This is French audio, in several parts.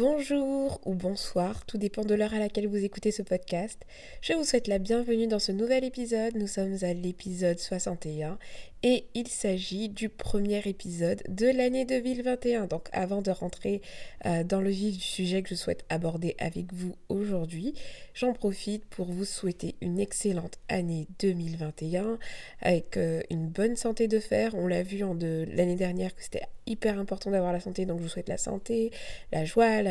Bonjour ou bonsoir, tout dépend de l'heure à laquelle vous écoutez ce podcast. Je vous souhaite la bienvenue dans ce nouvel épisode. Nous sommes à l'épisode 61 et il s'agit du premier épisode de l'année 2021. Donc avant de rentrer euh, dans le vif du sujet que je souhaite aborder avec vous aujourd'hui, j'en profite pour vous souhaiter une excellente année 2021 avec euh, une bonne santé de fer. On l'a vu en l'année dernière que c'était hyper important d'avoir la santé, donc je vous souhaite la santé, la joie,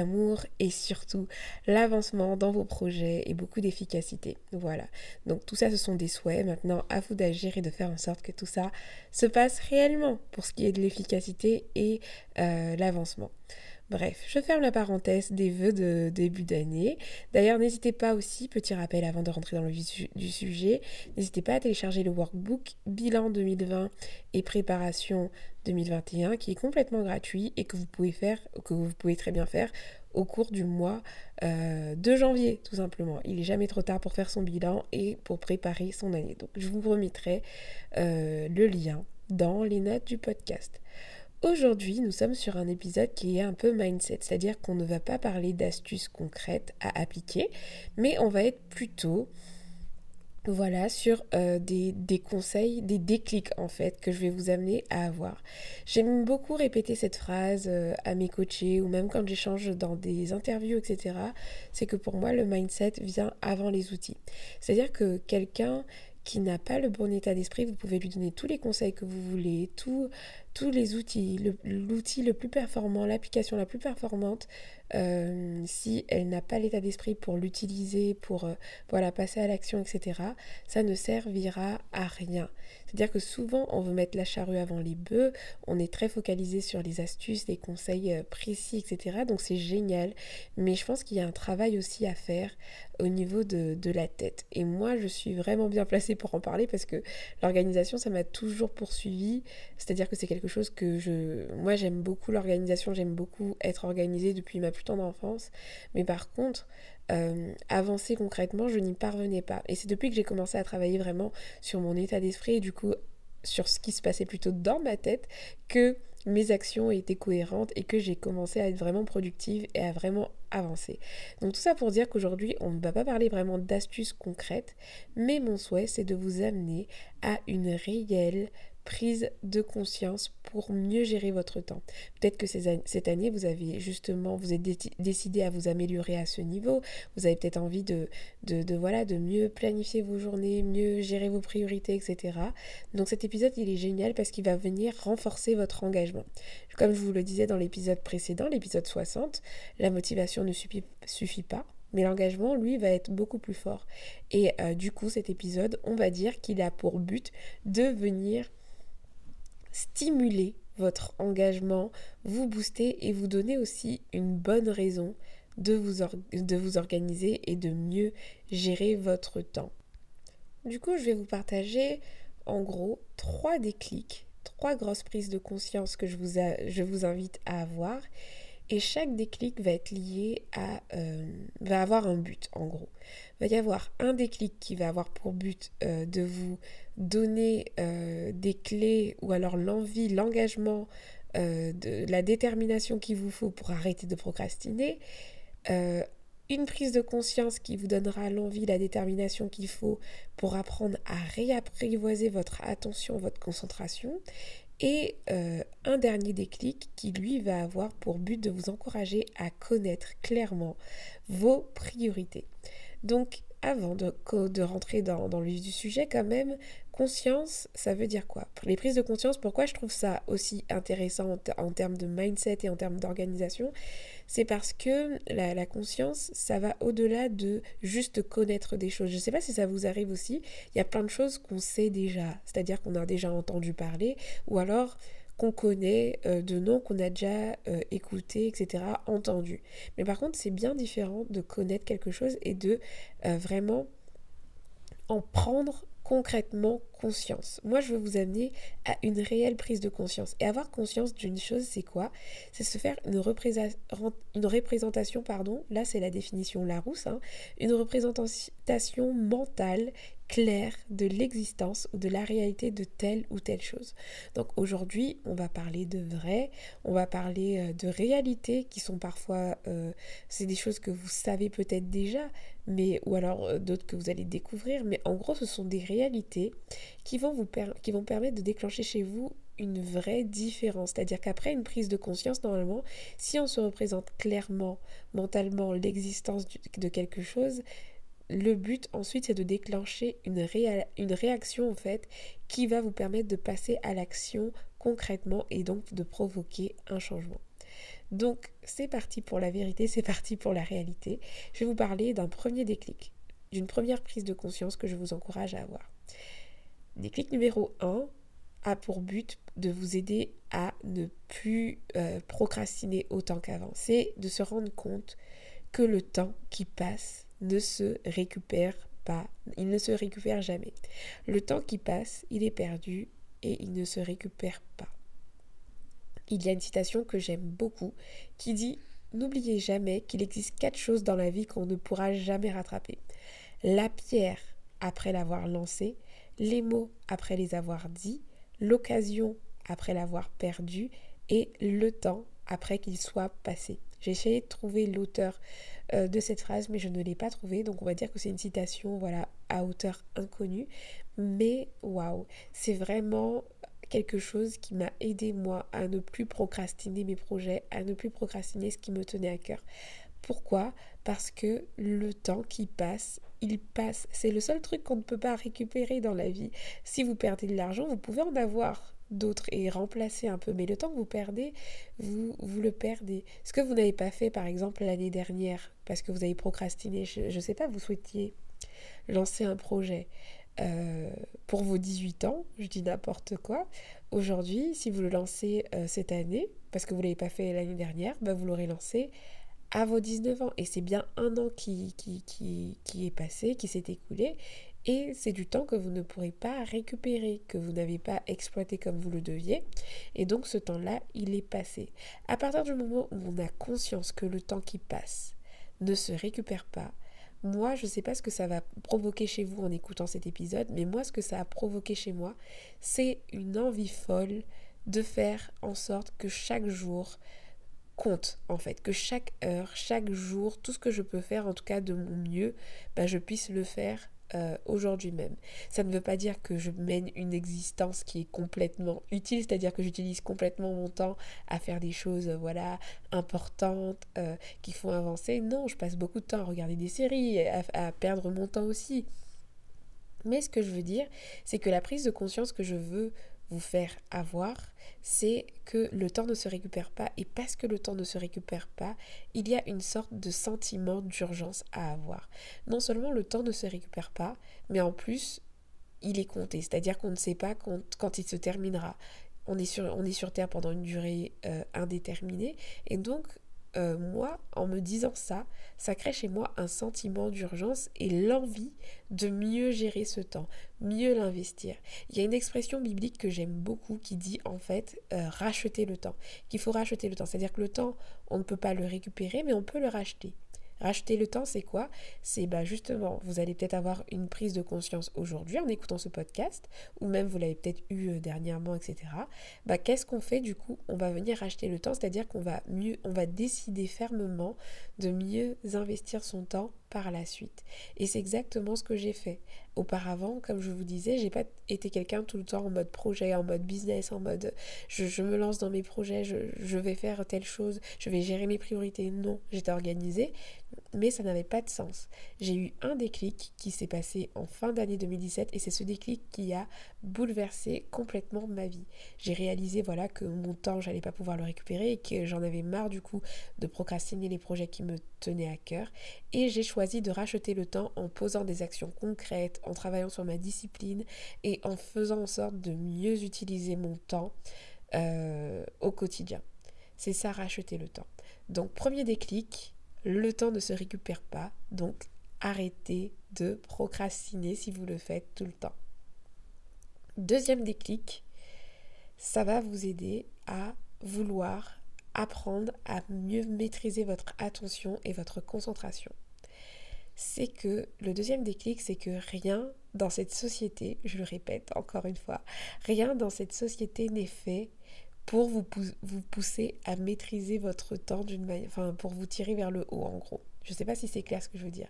et surtout l'avancement dans vos projets et beaucoup d'efficacité. Voilà. Donc tout ça ce sont des souhaits. Maintenant à vous d'agir et de faire en sorte que tout ça se passe réellement pour ce qui est de l'efficacité et euh, l'avancement. Bref, je ferme la parenthèse des vœux de début d'année. D'ailleurs, n'hésitez pas aussi, petit rappel avant de rentrer dans le vif du sujet, n'hésitez pas à télécharger le workbook Bilan 2020 et Préparation 2021 qui est complètement gratuit et que vous pouvez faire, que vous pouvez très bien faire au cours du mois euh, de janvier, tout simplement. Il n'est jamais trop tard pour faire son bilan et pour préparer son année. Donc, je vous remettrai euh, le lien dans les notes du podcast. Aujourd'hui, nous sommes sur un épisode qui est un peu mindset, c'est-à-dire qu'on ne va pas parler d'astuces concrètes à appliquer, mais on va être plutôt voilà, sur euh, des, conseils, des déclics en fait que je vais vous amener à avoir. J'aime beaucoup répéter cette phrase euh, à mes coachés ou même quand j'échange dans des interviews, etc. C'est que pour moi, le mindset vient avant les outils. C'est-à-dire que quelqu'un qui n'a pas le bon état d'esprit, vous pouvez lui donner tous les conseils que vous voulez, tous les outils, l'outil le, plus performant, l'application la plus performante, euh, si elle n'a pas l'état d'esprit pour l'utiliser, pour euh, voilà, passer à l'action, etc., ça ne servira à rien. C'est-à-dire que souvent, on veut mettre la charrue avant les bœufs, on est très focalisé sur les astuces, les conseils euh, précis, etc. Donc c'est génial, mais je pense qu'il y a un travail aussi à faire au niveau de, de la tête. Et moi, je suis vraiment bien placée pour en parler parce que l'organisation, ça m'a toujours poursuivi. C'est-à-dire que c'est quelque chose que je... Moi, j'aime beaucoup l'organisation, j'aime beaucoup être organisée depuis ma plus tendre enfance. Mais par contre, euh, avancer concrètement, je n'y parvenais pas. Et c'est depuis que j'ai commencé à travailler vraiment sur mon état d'esprit et du coup sur ce qui se passait plutôt dans ma tête que mes actions étaient cohérentes et que j'ai commencé à être vraiment productive et à vraiment avancer. Donc tout ça pour dire qu'aujourd'hui on ne va pas parler vraiment d'astuces concrètes, mais mon souhait c'est de vous amener à une réelle prise de conscience pour mieux gérer votre temps. Peut-être que cette année, vous avez justement, vous êtes décidé à vous améliorer à ce niveau. Vous avez peut-être envie de, de, voilà, de mieux planifier vos journées, mieux gérer vos priorités, etc. Donc cet épisode, il est génial parce qu'il va venir renforcer votre engagement. Comme je vous le disais dans l'épisode précédent, l'épisode 60, la motivation ne suffit, pas. Mais l'engagement, lui, va être beaucoup plus fort. Et euh, du coup, cet épisode, on va dire qu'il a pour but de venir stimuler votre engagement, vous booster et vous donner aussi une bonne raison de vous, organiser et de mieux gérer votre temps. Du coup, je vais vous partager en gros trois déclics, trois grosses prises de conscience que je vous invite à avoir. Et chaque déclic va être lié à... Euh, va avoir un but en gros. Il va y avoir un déclic qui va avoir pour but euh, de vous donner euh, des clés ou alors l'envie, l'engagement, la détermination qu'il vous faut pour arrêter de procrastiner, une prise de conscience qui vous donnera l'envie, la détermination qu'il faut pour apprendre à réapprivoiser votre attention, votre concentration, et un dernier déclic qui lui va avoir pour but de vous encourager à connaître clairement vos priorités. Donc avant de, de rentrer dans, dans, le vif du sujet, quand même, conscience, ça veut dire quoi? Les prises de conscience, pourquoi je trouve ça aussi intéressant en, termes de mindset et en termes d'organisation? C'est parce que la, conscience, ça va au-delà de juste connaître des choses. Je ne sais pas si ça vous arrive aussi, il y a plein de choses qu'on sait déjà, c'est-à-dire qu'on a déjà entendu parler, ou alors qu'on connaît, euh, de noms qu'on a déjà euh, écoutés, etc., entendus. Mais par contre, c'est bien différent de connaître quelque chose et de vraiment en prendre concrètement conscience. Moi, je veux vous amener à une réelle prise de conscience. Et avoir conscience d'une chose, c'est quoi? C'est se faire une, représentation, pardon, là c'est la définition Larousse, hein, une représentation mentale claire de l'existence ou de la réalité de telle ou telle chose. Donc aujourd'hui, on va parler de vrai, on va parler euh, de réalité qui sont parfois, euh, c'est des choses que vous savez peut-être déjà, mais ou alors euh, d'autres que vous allez découvrir, mais en gros, ce sont des réalités qui vont vous qui vont permettre de déclencher chez vous une vraie différence. C'est-à-dire qu'après une prise de conscience, normalement, si on se représente clairement, mentalement, l'existence de quelque chose, le but ensuite c'est de déclencher une, réaction en fait qui va vous permettre de passer à l'action concrètement et donc de provoquer un changement. Donc c'est parti pour la vérité, c'est parti pour la réalité. Je vais vous parler d'un premier déclic, d'une première prise de conscience que je vous encourage à avoir. Déclic numéro 1 a pour but de vous aider à ne plus euh, procrastiner autant qu'avant. C'est de se rendre compte que le temps qui passe ne se récupère pas. Il ne se récupère jamais. Le temps qui passe, il est perdu et il ne se récupère pas. Il y a une citation que j'aime beaucoup qui dit N'oubliez jamais qu'il existe quatre choses dans la vie qu'on ne pourra jamais rattraper. La pierre après l'avoir lancée, les mots après les avoir dits, l'occasion après l'avoir perdue et le temps après qu'il soit passé. J'ai essayé de trouver l'auteur euh, de cette phrase, mais je ne l'ai pas trouvée. Donc on va dire que c'est une citation, voilà, à hauteur inconnue. Mais waouh, c'est vraiment quelque chose qui m'a aidé moi à ne plus procrastiner mes projets, à ne plus procrastiner ce qui me tenait à cœur. Pourquoi? Parce que le temps qui passe, il passe. C'est le seul truc qu'on ne peut pas récupérer dans la vie. Si vous perdez de l'argent, vous pouvez en avoir d'autres et remplacer un peu. Mais le temps que vous perdez, vous, le perdez. Ce que vous n'avez pas fait, par exemple, l'année dernière, parce que vous avez procrastiné, je ne sais pas, vous souhaitiez lancer un projet euh, pour vos 18 ans, je dis n'importe quoi. Aujourd'hui, si vous le lancez euh, cette année, parce que vous ne l'avez pas fait l'année dernière, bah, vous l'aurez lancé à vos 19 ans. Et c'est bien un an qui, qui, qui, qui est passé, qui s'est écoulé. Et c'est du temps que vous ne pourrez pas récupérer, que vous n'avez pas exploité comme vous le deviez. Et donc ce temps-là, il est passé. À partir du moment où on a conscience que le temps qui passe ne se récupère pas, moi, je ne sais pas ce que ça va provoquer chez vous en écoutant cet épisode, mais moi, ce que ça a provoqué chez moi, c'est une envie folle de faire en sorte que chaque jour compte, en fait, que chaque heure, chaque jour, tout ce que je peux faire, en tout cas de mon mieux, bah, je puisse le faire euh, aujourd'hui même. Ça ne veut pas dire que je mène une existence qui est complètement utile, c'est-à-dire que j'utilise complètement mon temps à faire des choses, euh, voilà, importantes, euh, qui font avancer. Non, je passe beaucoup de temps à regarder des séries, à perdre mon temps aussi. Mais ce que je veux dire, c'est que la prise de conscience que je veux vous faire avoir, c'est que le temps ne se récupère pas et parce que le temps ne se récupère pas, il y a une sorte de sentiment d'urgence à avoir. Non seulement le temps ne se récupère pas, mais en plus il est compté, c'est-à-dire qu'on ne sait pas quand, il se terminera. On est, sur, on est sur Terre pendant une durée euh, indéterminée et donc euh, moi, en me disant ça, ça crée chez moi un sentiment d'urgence et l'envie de mieux gérer ce temps, mieux l'investir. Il y a une expression biblique que j'aime beaucoup qui dit en fait euh, racheter le temps, qu'il faut racheter le temps. C'est-à-dire que le temps, on ne peut pas le récupérer, mais on peut le racheter. Racheter le temps, c'est quoi? C'est bah justement, vous allez peut-être avoir une prise de conscience aujourd'hui en écoutant ce podcast, ou même vous l'avez peut-être eu euh, dernièrement, etc. Bah qu'est-ce qu'on fait? Du coup On va venir racheter le temps, c'est-à-dire qu'on va mieux, on va décider fermement de mieux investir son temps par la suite. Et c'est exactement ce que j'ai fait. Auparavant, comme je vous disais, j'ai pas été quelqu'un tout le temps en mode projet, en mode business, en mode je, me lance dans mes projets, je, je, vais faire telle chose, je vais gérer mes priorités. Non, j'étais organisée, mais ça n'avait pas de sens. J'ai eu un déclic qui s'est passé en fin d'année 2017 et c'est ce déclic qui a bouleversé complètement ma vie. J'ai réalisé voilà que mon temps, j'allais pas pouvoir le récupérer et que j'en avais marre du coup de procrastiner les projets qui me tenaient à cœur et j'ai choisi de racheter le temps en posant des actions concrètes, en travaillant sur ma discipline et en faisant en sorte de mieux utiliser mon temps euh, au quotidien. C'est ça, racheter le temps. Donc, premier déclic, le temps ne se récupère pas. Donc, arrêtez de procrastiner si vous le faites tout le temps. Deuxième déclic, ça va vous aider à vouloir apprendre à mieux maîtriser votre attention et votre concentration. C'est que le deuxième déclic, c'est que rien dans cette société, je le répète encore une fois, rien dans cette société n'est fait pour vous, pousser à maîtriser votre temps d'une manière, enfin pour vous tirer vers le haut en gros. Je ne sais pas si c'est clair ce que je veux dire.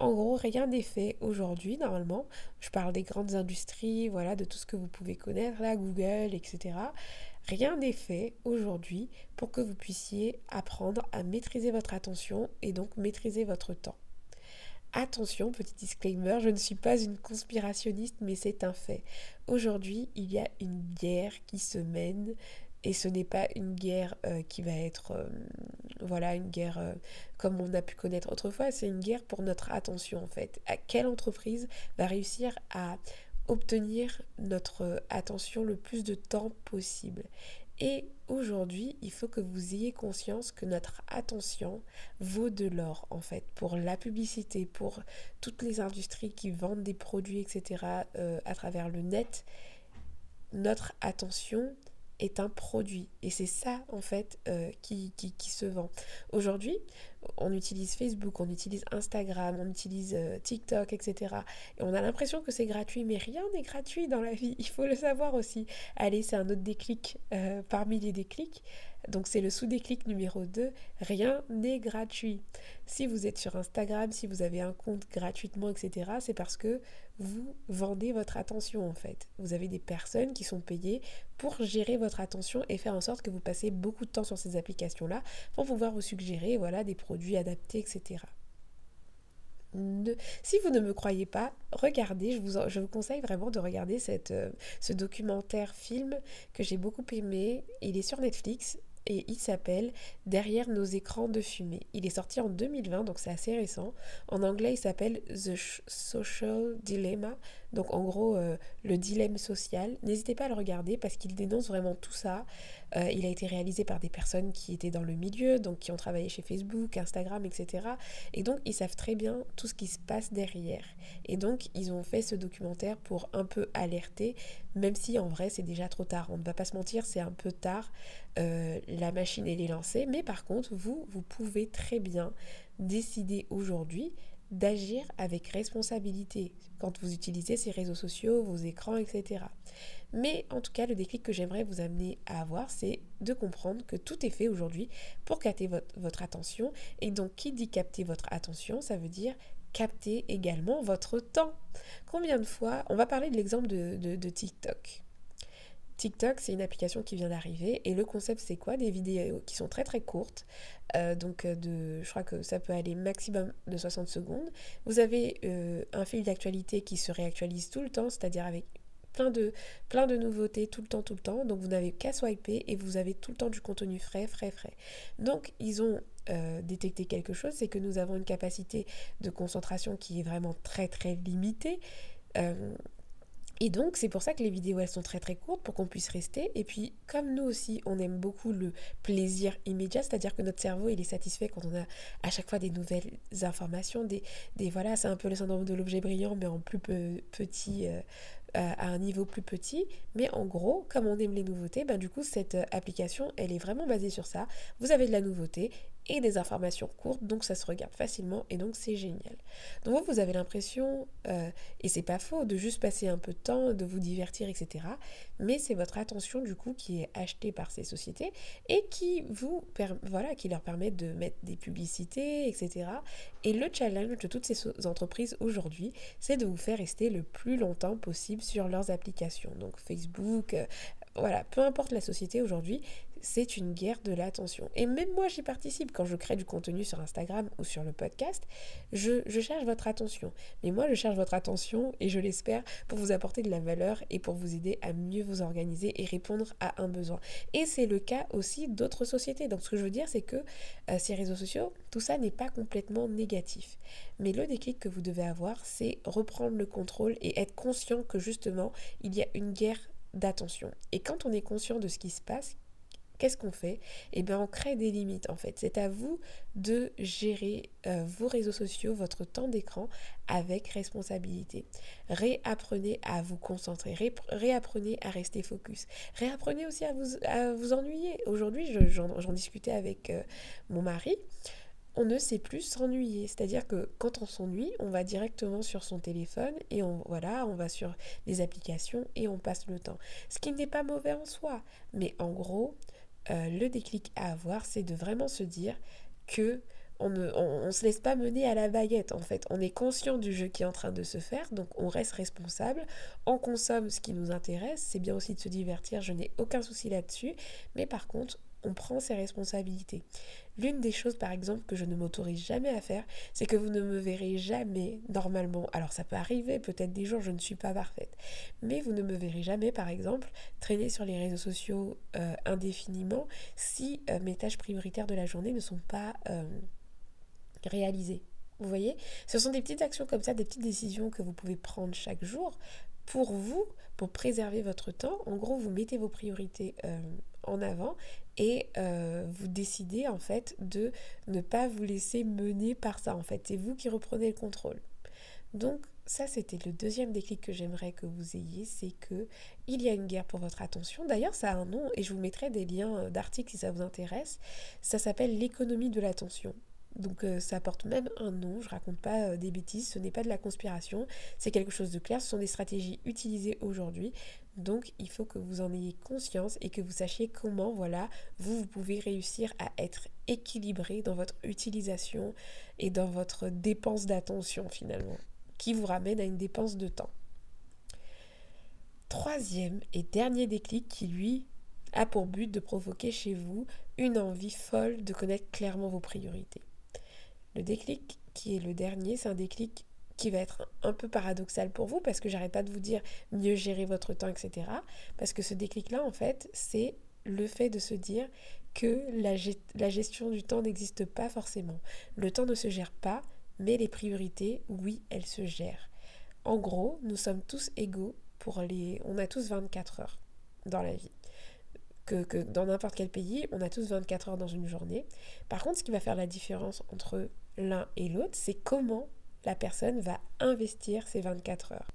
En gros, rien n'est fait aujourd'hui, normalement. Je parle des grandes industries, voilà, de tout ce que vous pouvez connaître, là, Google, etc. Rien n'est fait aujourd'hui pour que vous puissiez apprendre à maîtriser votre attention et donc maîtriser votre temps. Attention, petit disclaimer, je ne suis pas une conspirationniste, mais c'est un fait. Aujourd'hui, il y a une guerre qui se mène et ce n'est pas une guerre euh, qui va être, euh, voilà, une guerre euh, comme on a pu connaître autrefois, c'est une guerre pour notre attention en fait. À quelle entreprise va réussir à obtenir notre attention le plus de temps possible? Et aujourd'hui, il faut que vous ayez conscience que notre attention vaut de l'or, en fait, pour la publicité, pour toutes les industries qui vendent des produits, etc., à travers le net. Notre attention est un produit. Et c'est ça, en fait, euh, qui, se vend. Aujourd'hui, on utilise Facebook, on utilise Instagram, on utilise euh, TikTok, etc. Et on a l'impression que c'est gratuit, mais rien n'est gratuit dans la vie. Il faut le savoir aussi. Allez, c'est un autre déclic euh, parmi les déclics. Donc c'est le sous-déclic numéro 2, rien n'est gratuit. Si vous êtes sur Instagram, si vous avez un compte gratuitement, etc., c'est parce que vous vendez votre attention en fait. Vous avez des personnes qui sont payées pour gérer votre attention et faire en sorte que vous passez beaucoup de temps sur ces applications-là pour pouvoir vous suggérer des produits adaptés, etc. Si vous ne me croyez pas, regardez, je vous, conseille vraiment de regarder euh, ce documentaire film que j'ai beaucoup aimé. Il est sur Netflix et il s'appelle Derrière nos écrans de fumée. Il est sorti en 2020, donc c'est assez récent. En anglais, il s'appelle The Social Dilemma, donc en gros euh, le dilemme social. N'hésitez pas à le regarder parce qu'il dénonce vraiment tout ça. Euh, il a été réalisé par des personnes qui étaient dans le milieu, donc qui ont travaillé chez Facebook, Instagram, etc. Et donc ils savent très bien tout ce qui se passe derrière. Et donc ils ont fait ce documentaire pour un peu alerter, même si en vrai c'est déjà trop tard. On ne va pas se mentir, c'est un peu tard. Euh, la machine est lancée, mais par contre vous, vous pouvez très bien décider aujourd'hui d'agir avec responsabilité quand vous utilisez ces réseaux sociaux, vos écrans, etc. Mais en tout cas, le déclic que j'aimerais vous amener à avoir, c'est de comprendre que tout est fait aujourd'hui pour capter votre, attention. Et donc, qui dit capter votre attention, ça veut dire capter également votre temps. Combien de fois, on va parler de l'exemple de, TikTok. TikTok, c'est une application qui vient d'arriver et le concept c'est quoi? Des vidéos qui sont très très courtes, euh, donc euh, de, je crois que ça peut aller maximum de 60 secondes. Vous avez euh, un fil d'actualité qui se réactualise tout le temps, c'est-à-dire avec plein de, plein de nouveautés tout le temps, tout le temps. Donc vous n'avez qu'à swiper et vous avez tout le temps du contenu frais, frais, frais. Donc ils ont détecté quelque chose, c'est que nous avons une capacité de concentration qui est vraiment très, très limitée. Et donc, c'est pour ça que les vidéos, elles sont très très courtes pour qu'on puisse rester. Et puis, comme nous aussi, on aime beaucoup le plaisir immédiat, c'est-à-dire que notre cerveau, il est satisfait quand on a à chaque fois des nouvelles informations, des, des voilà, c'est un peu le syndrome de l'objet brillant, mais en plus petit, euh, à un niveau plus petit. Mais en gros, comme on aime les nouveautés, ben du coup, cette euh, application, elle est vraiment basée sur ça. Vous avez de la nouveauté et des informations courtes, donc ça se regarde facilement et donc c'est génial. Donc vous, vous avez l'impression, euh, et c'est pas faux, de juste passer un peu de temps, de vous divertir, etc. Mais c'est votre attention du coup qui est achetée par ces sociétés et qui vous, voilà, qui leur permet de mettre des publicités, etc. Et le challenge de toutes ces entreprises aujourd'hui, c'est de vous faire rester le plus longtemps possible sur leurs applications. Donc Facebook, euh, voilà, peu importe la société aujourd'hui, c'est une guerre de l'attention. Et même moi, j'y participe quand je crée du contenu sur Instagram ou sur le podcast. Je, cherche votre attention. Mais moi, je cherche votre attention et je l'espère pour vous apporter de la valeur et pour vous aider à mieux vous organiser et répondre à un besoin. Et c'est le cas aussi d'autres sociétés. Donc, ce que je veux dire, c'est que euh, ces réseaux sociaux, tout ça n'est pas complètement négatif. Mais le déclic que vous devez avoir, c'est reprendre le contrôle et être conscient que justement, il y a une guerre d'attention. Et quand on est conscient de ce qui se passe, qu'est-ce qu'on fait? Eh bien, on crée des limites en fait. C'est à vous de gérer euh, vos réseaux sociaux, votre temps d'écran avec responsabilité. Réapprenez à vous concentrer, réapprenez à rester focus. Réapprenez aussi à vous, à vous ennuyer. Aujourd'hui, j'en discutais avec euh, mon mari on ne sait plus s'ennuyer. C'est-à-dire que quand on s'ennuie, on va directement sur son téléphone et on voilà, on va sur les applications et on passe le temps. Ce qui n'est pas mauvais en soi, mais en gros, euh, le déclic à avoir, c'est de vraiment se dire que on ne se laisse pas mener à la baguette en fait. On est conscient du jeu qui est en train de se faire, donc on reste responsable, on consomme ce qui nous intéresse, c'est bien aussi de se divertir, je n'ai aucun souci là-dessus, mais par contre, on prend ses responsabilités. L'une des choses, par exemple, que je ne m'autorise jamais à faire, c'est que vous ne me verrez jamais normalement. Alors ça peut arriver, peut-être des jours je ne suis pas parfaite, mais vous ne me verrez jamais, par exemple, traîner sur les réseaux sociaux euh, indéfiniment si euh, mes tâches prioritaires de la journée ne sont pas euh, réalisées. Vous voyez? Ce sont des petites actions comme ça, des petites décisions que vous pouvez prendre chaque jour pour vous, pour préserver votre temps. En gros, vous mettez vos priorités avant et euh, vous décidez en fait de ne pas vous laisser mener par ça en fait. C'est vous qui reprenez le contrôle. Donc ça c'était le deuxième déclic que j'aimerais que vous ayez, c'est que il y a une guerre pour votre attention. D'ailleurs ça a un nom et je vous mettrai des liens d'articles si ça vous intéresse. Ça s'appelle l'économie de l'attention. Donc euh, ça porte même un nom, je raconte pas euh, des bêtises, ce n'est pas de la conspiration, c'est quelque chose de clair, ce sont des stratégies utilisées aujourd'hui. Donc il faut que vous en ayez conscience et que vous sachiez comment voilà, vous, vous pouvez réussir à être équilibré dans votre utilisation et dans votre dépense d'attention finalement, qui vous ramène à une dépense de temps. Troisième et dernier déclic qui lui a pour but de provoquer chez vous une envie folle de connaître clairement vos priorités. Le déclic qui est le dernier, c'est un déclic qui va être un peu paradoxal pour vous parce que j'arrête pas de vous dire mieux gérer votre temps, etc. Parce que ce déclic-là, en fait, c'est le fait de se dire que la, gestion du temps n'existe pas forcément. Le temps ne se gère pas, mais les priorités, oui, elles se gèrent. En gros, nous sommes tous égaux pour les... On a tous 24 heures dans la vie. Que, dans n'importe quel pays, on a tous 24 heures dans une journée. Par contre, ce qui va faire la différence entre l'un et l'autre, c'est comment la personne va investir ces 24 heures.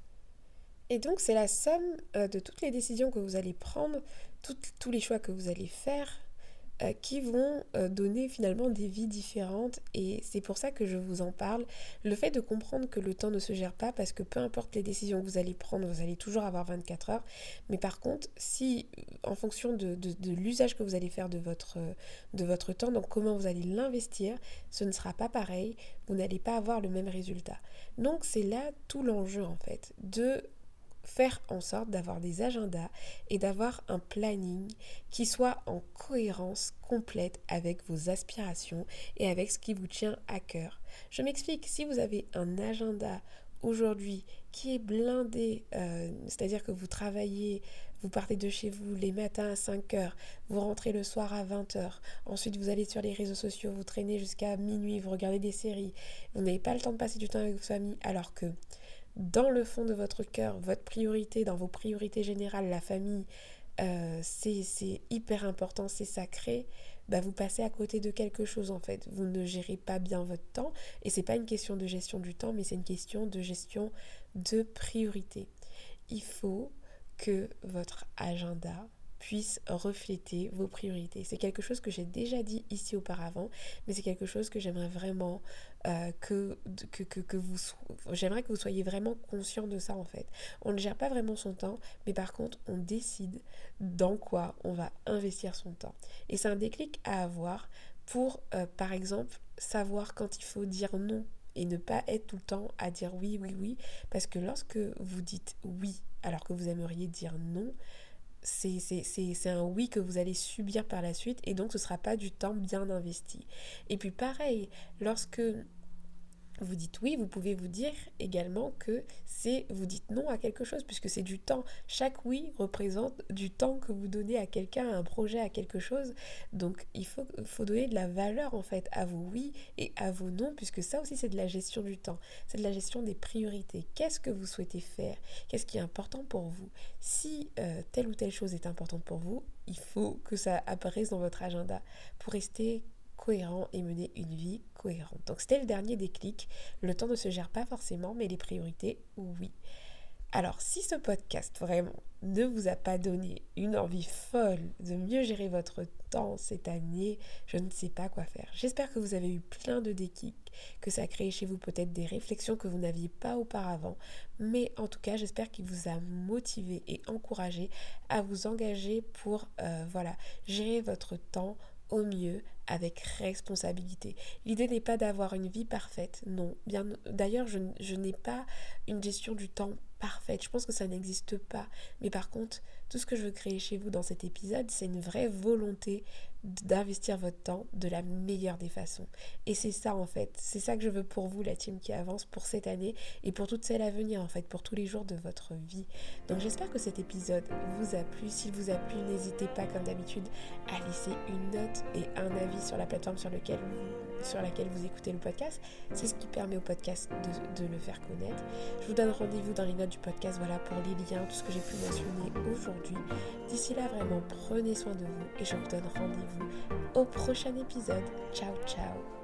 Et donc c'est la somme euh, de toutes les décisions que vous allez prendre, tous les choix que vous allez faire qui vont euh, donner finalement des vies différentes et c'est pour ça que je vous en parle. Le fait de comprendre que le temps ne se gère pas parce que peu importe les décisions que vous allez prendre, vous allez toujours avoir 24 heures. Mais par contre, si en fonction de, l'usage que vous allez faire de votre, de votre temps, donc comment vous allez l'investir, ce ne sera pas pareil, vous n'allez pas avoir le même résultat. Donc c'est là tout l'enjeu en fait, de faire en sorte d'avoir des agendas et d'avoir un planning qui soit en cohérence complète avec vos aspirations et avec ce qui vous tient à cœur. Je m'explique, si vous avez un agenda aujourd'hui qui est blindé, euh, c'est-à-dire que vous travaillez, vous partez de chez vous les matins à 5 heures, vous rentrez le soir à 20 heures, ensuite vous allez sur les réseaux sociaux, vous traînez jusqu'à minuit, vous regardez des séries, vous n'avez pas le temps de passer du temps avec vos familles, alors que dans le fond de votre cœur, votre priorité, dans vos priorités générales, la famille, euh, c'est hyper important, c'est sacré, bah vous passez à côté de quelque chose en fait. Vous ne gérez pas bien votre temps et c'est pas une question de gestion du temps, mais c'est une question de gestion de priorité. Il faut que votre agenda puisse refléter vos priorités. C'est quelque chose que j'ai déjà dit ici auparavant, mais c'est quelque chose que j'aimerais vraiment euh, que, vous soyez vraiment conscient de ça en fait. On ne gère pas vraiment son temps, mais par contre on décide dans quoi on va investir son temps. Et c'est un déclic à avoir pour euh, par exemple savoir quand il faut dire non et ne pas être tout le temps à dire oui, oui, oui, parce que lorsque vous dites oui alors que vous aimeriez dire non, c'est un oui que vous allez subir par la suite et donc ce ne sera pas du temps bien investi. Et puis pareil, lorsque vous dites oui, vous pouvez vous dire également que c'est vous dites non à quelque chose puisque c'est du temps. Chaque oui représente du temps que vous donnez à quelqu'un, à un projet, à quelque chose. Donc il faut, faut donner de la valeur en fait à vos oui et à vos non puisque ça aussi c'est de la gestion du temps. C'est de la gestion des priorités. Qu'est-ce que vous souhaitez faire? Qu'est-ce qui est important pour vous? Si euh, telle ou telle chose est importante pour vous, il faut que ça apparaisse dans votre agenda pour rester cohérent et mener une vie cohérente. Donc c'était le dernier déclic. Le temps ne se gère pas forcément, mais les priorités, oui. Alors si ce podcast vraiment ne vous a pas donné une envie folle de mieux gérer votre temps cette année, je ne sais pas quoi faire. J'espère que vous avez eu plein de déclics, que ça a créé chez vous peut-être des réflexions que vous n'aviez pas auparavant, mais en tout cas j'espère qu'il vous a motivé et encouragé à vous engager pour euh, voilà gérer votre temps au mieux avec responsabilité. L'idée n'est pas d'avoir une vie parfaite, non. Bien, d'ailleurs, je, je n'ai pas une gestion du temps parfaite. Je pense que ça n'existe pas. Mais par contre, tout ce que je veux créer chez vous dans cet épisode, c'est une vraie volonté d'investir votre temps de la meilleure des façons. Et c'est ça en fait, c'est ça que je veux pour vous, la team qui avance pour cette année et pour toutes celles à venir en fait, pour tous les jours de votre vie. Donc j'espère que cet épisode vous a plu. S'il vous a plu, n'hésitez pas comme d'habitude à laisser une note et un avis sur la plateforme sur, lequel vous, sur laquelle vous écoutez le podcast. C'est ce qui permet au podcast de, de le faire connaître. Je vous donne rendez-vous dans les notes du podcast, voilà pour les liens, tout ce que j'ai pu mentionner D'ici là, vraiment, prenez soin de vous et je vous donne rendez-vous au prochain épisode. Ciao, ciao